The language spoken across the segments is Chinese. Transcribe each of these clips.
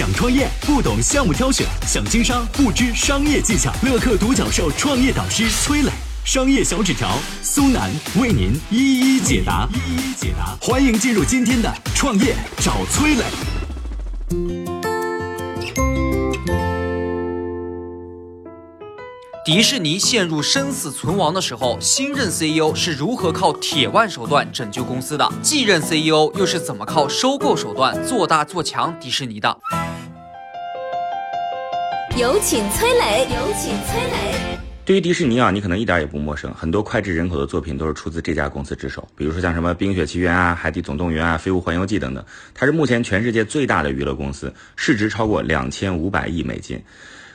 想创业不懂项目挑选，想经商不知商业技巧。乐客独角兽创业导师崔磊，商业小纸条苏南为您一一解答。一一解答，欢迎进入今天的创业找崔磊。迪士尼陷入生死存亡的时候，新任 CEO 是如何靠铁腕手段拯救公司的？继任 CEO 又是怎么靠收购手段做大做强迪士尼的？有请崔磊，有请崔磊。对于迪士尼啊，你可能一点也不陌生，很多脍炙人口的作品都是出自这家公司之手。比如说像什么《冰雪奇缘》啊、《海底总动员》啊、《飞屋环游记》等等，它是目前全世界最大的娱乐公司，市值超过两千五百亿美金。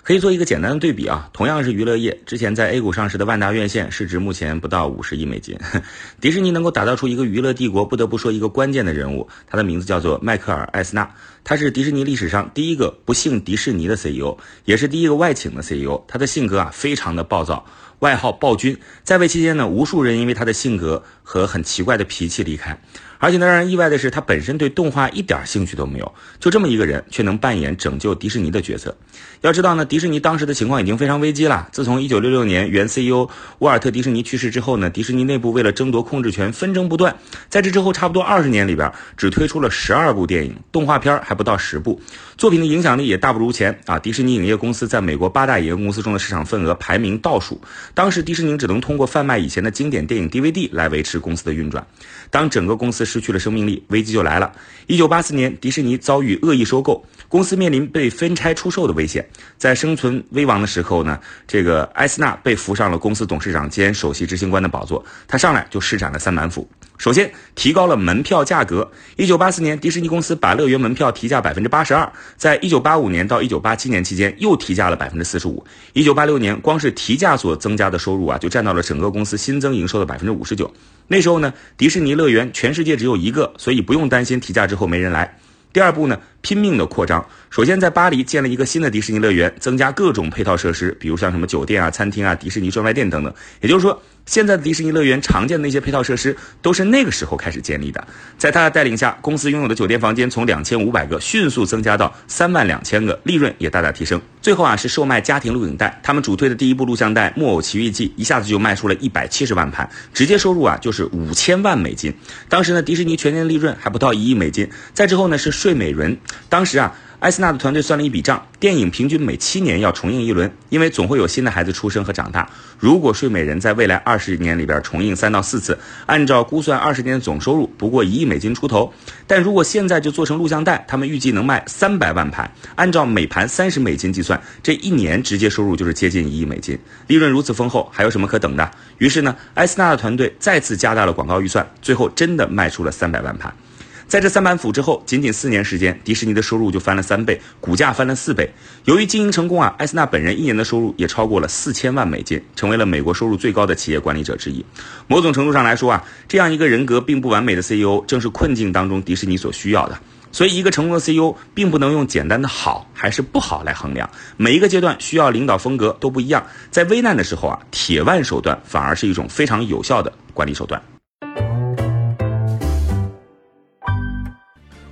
可以做一个简单的对比啊，同样是娱乐业，之前在 A 股上市的万达院线市值目前不到五十亿美金。迪士尼能够打造出一个娱乐帝国，不得不说一个关键的人物，他的名字叫做迈克尔·艾斯纳，他是迪士尼历史上第一个不姓迪士尼的 CEO，也是第一个外请的 CEO。他的性格啊非常的暴躁，外号暴君，在位期间呢，无数人因为他的性格和很奇怪的脾气离开。而且呢，让人意外的是，他本身对动画一点兴趣都没有。就这么一个人，却能扮演拯救迪士尼的角色。要知道呢，迪士尼当时的情况已经非常危机了。自从1966年原 CEO 沃尔特·迪士尼去世之后呢，迪士尼内部为了争夺控制权，纷争不断。在这之后，差不多二十年里边，只推出了十二部电影，动画片还不到十部，作品的影响力也大不如前啊。迪士尼影业公司在美国八大影业公司中的市场份额排名倒数。当时迪士尼只能通过贩卖以前的经典电影 DVD 来维持公司的运转。当整个公司失去了生命力，危机就来了。一九八四年，迪士尼遭遇恶意收购，公司面临被分拆出售的危险。在生存危亡的时候呢，这个埃斯纳被扶上了公司董事长兼首席执行官的宝座。他上来就施展了三板斧。首先，提高了门票价格。一九八四年，迪士尼公司把乐园门票提价百分之八十二。在一九八五年到一九八七年期间，又提价了百分之四十五。一九八六年，光是提价所增加的收入啊，就占到了整个公司新增营收的百分之五十九。那时候呢，迪士尼乐园全世界只有一个，所以不用担心提价之后没人来。第二步呢，拼命的扩张。首先在巴黎建了一个新的迪士尼乐园，增加各种配套设施，比如像什么酒店啊、餐厅啊、迪士尼专卖店等等。也就是说。现在的迪士尼乐园常见的那些配套设施都是那个时候开始建立的。在他的带领下，公司拥有的酒店房间从两千五百个迅速增加到三万两千个，利润也大大提升。最后啊，是售卖家庭录影带。他们主推的第一部录像带《木偶奇遇记》一下子就卖出了一百七十万盘，直接收入啊就是五千万美金。当时呢，迪士尼全年利润还不到一亿美金。再之后呢，是睡美人。当时啊。艾斯纳的团队算了一笔账，电影平均每七年要重映一轮，因为总会有新的孩子出生和长大。如果《睡美人》在未来二十年里边重映三到四次，按照估算，二十年的总收入不过一亿美金出头。但如果现在就做成录像带，他们预计能卖三百万盘，按照每盘三十美金计算，这一年直接收入就是接近一亿美金。利润如此丰厚，还有什么可等的？于是呢，艾斯纳的团队再次加大了广告预算，最后真的卖出了三百万盘。在这三板斧之后，仅仅四年时间，迪士尼的收入就翻了三倍，股价翻了四倍。由于经营成功啊，艾斯纳本人一年的收入也超过了四千万美金，成为了美国收入最高的企业管理者之一。某种程度上来说啊，这样一个人格并不完美的 CEO，正是困境当中迪士尼所需要的。所以，一个成功的 CEO 并不能用简单的好还是不好来衡量，每一个阶段需要领导风格都不一样。在危难的时候啊，铁腕手段反而是一种非常有效的管理手段。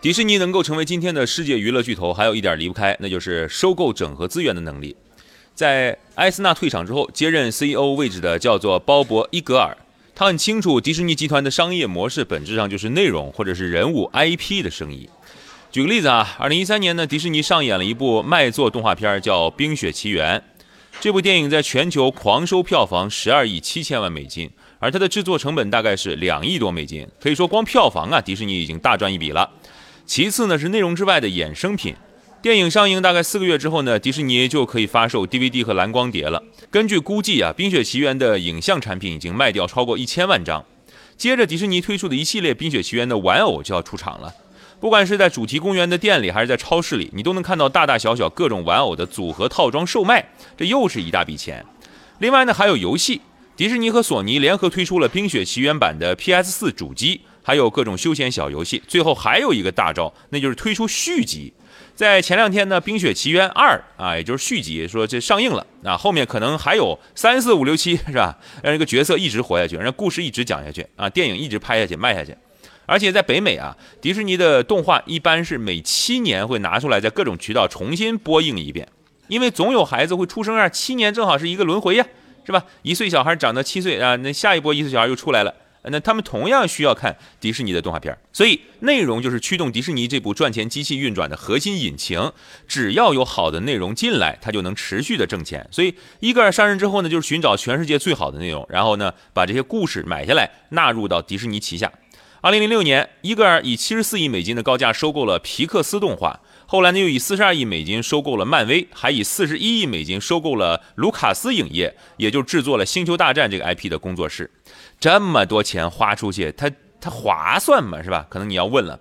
迪士尼能够成为今天的世界娱乐巨头，还有一点离不开，那就是收购整合资源的能力。在埃斯纳退场之后，接任 CEO 位置的叫做鲍勃·伊格尔，他很清楚迪士尼集团的商业模式本质上就是内容或者是人物 IP 的生意。举个例子啊，二零一三年呢，迪士尼上演了一部卖座动画片，叫《冰雪奇缘》。这部电影在全球狂收票房十二亿七千万美金，而它的制作成本大概是两亿多美金，可以说光票房啊，迪士尼已经大赚一笔了。其次呢是内容之外的衍生品，电影上映大概四个月之后呢，迪士尼就可以发售 DVD 和蓝光碟了。根据估计啊，《冰雪奇缘》的影像产品已经卖掉超过一千万张。接着，迪士尼推出的一系列《冰雪奇缘》的玩偶就要出场了。不管是在主题公园的店里，还是在超市里，你都能看到大大小小各种玩偶的组合套装售卖，这又是一大笔钱。另外呢，还有游戏，迪士尼和索尼联合推出了《冰雪奇缘》版的 PS4 主机，还有各种休闲小游戏。最后还有一个大招，那就是推出续集。在前两天呢，《冰雪奇缘二》啊，也就是续集，说这上映了，啊，后面可能还有三四五六七，是吧？让这个角色一直活下去，让故事一直讲下去啊，电影一直拍下去卖下去。而且在北美啊，迪士尼的动画一般是每七年会拿出来，在各种渠道重新播映一遍，因为总有孩子会出生啊，七年正好是一个轮回呀，是吧？一岁小孩长到七岁啊，那下一波一岁小孩又出来了，那他们同样需要看迪士尼的动画片，所以内容就是驱动迪士尼这部赚钱机器运转的核心引擎。只要有好的内容进来，它就能持续的挣钱。所以伊戈尔上任之后呢，就是寻找全世界最好的内容，然后呢，把这些故事买下来，纳入到迪士尼旗下。二零零六年，伊戈尔以七十四亿美金的高价收购了皮克斯动画，后来呢又以四十二亿美金收购了漫威，还以四十一亿美金收购了卢卡斯影业，也就制作了《星球大战》这个 IP 的工作室。这么多钱花出去，它它划算吗？是吧？可能你要问了。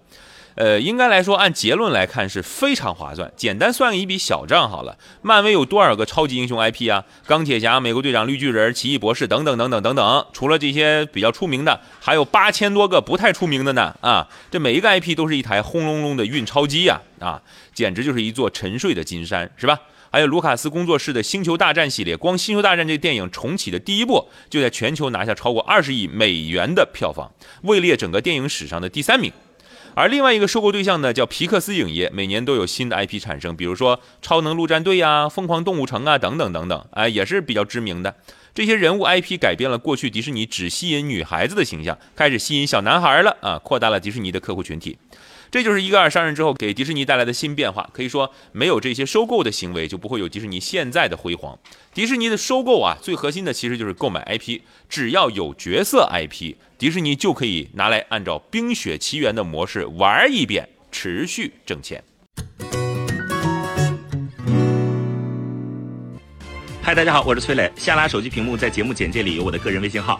呃，应该来说，按结论来看是非常划算。简单算一笔小账好了。漫威有多少个超级英雄 IP 啊？钢铁侠、美国队长、绿巨人、奇异博士等等等等等等。除了这些比较出名的，还有八千多个不太出名的呢。啊，这每一个 IP 都是一台轰隆隆的运钞机呀！啊，简直就是一座沉睡的金山，是吧？还有卢卡斯工作室的《星球大战》系列，光《星球大战》这电影重启的第一部，就在全球拿下超过二十亿美元的票房，位列整个电影史上的第三名。而另外一个收购对象呢，叫皮克斯影业，每年都有新的 IP 产生，比如说《超能陆战队》呀、《疯狂动物城》啊等等等等，哎，也是比较知名的。这些人物 IP 改变了过去迪士尼只吸引女孩子的形象，开始吸引小男孩了啊，扩大了迪士尼的客户群体。这就是伊戈尔上任之后给迪士尼带来的新变化。可以说，没有这些收购的行为，就不会有迪士尼现在的辉煌。迪士尼的收购啊，最核心的其实就是购买 IP，只要有角色 IP，迪士尼就可以拿来按照《冰雪奇缘》的模式玩一遍，持续挣钱。嗨，大家好，我是崔磊。下拉手机屏幕，在节目简介里有我的个人微信号。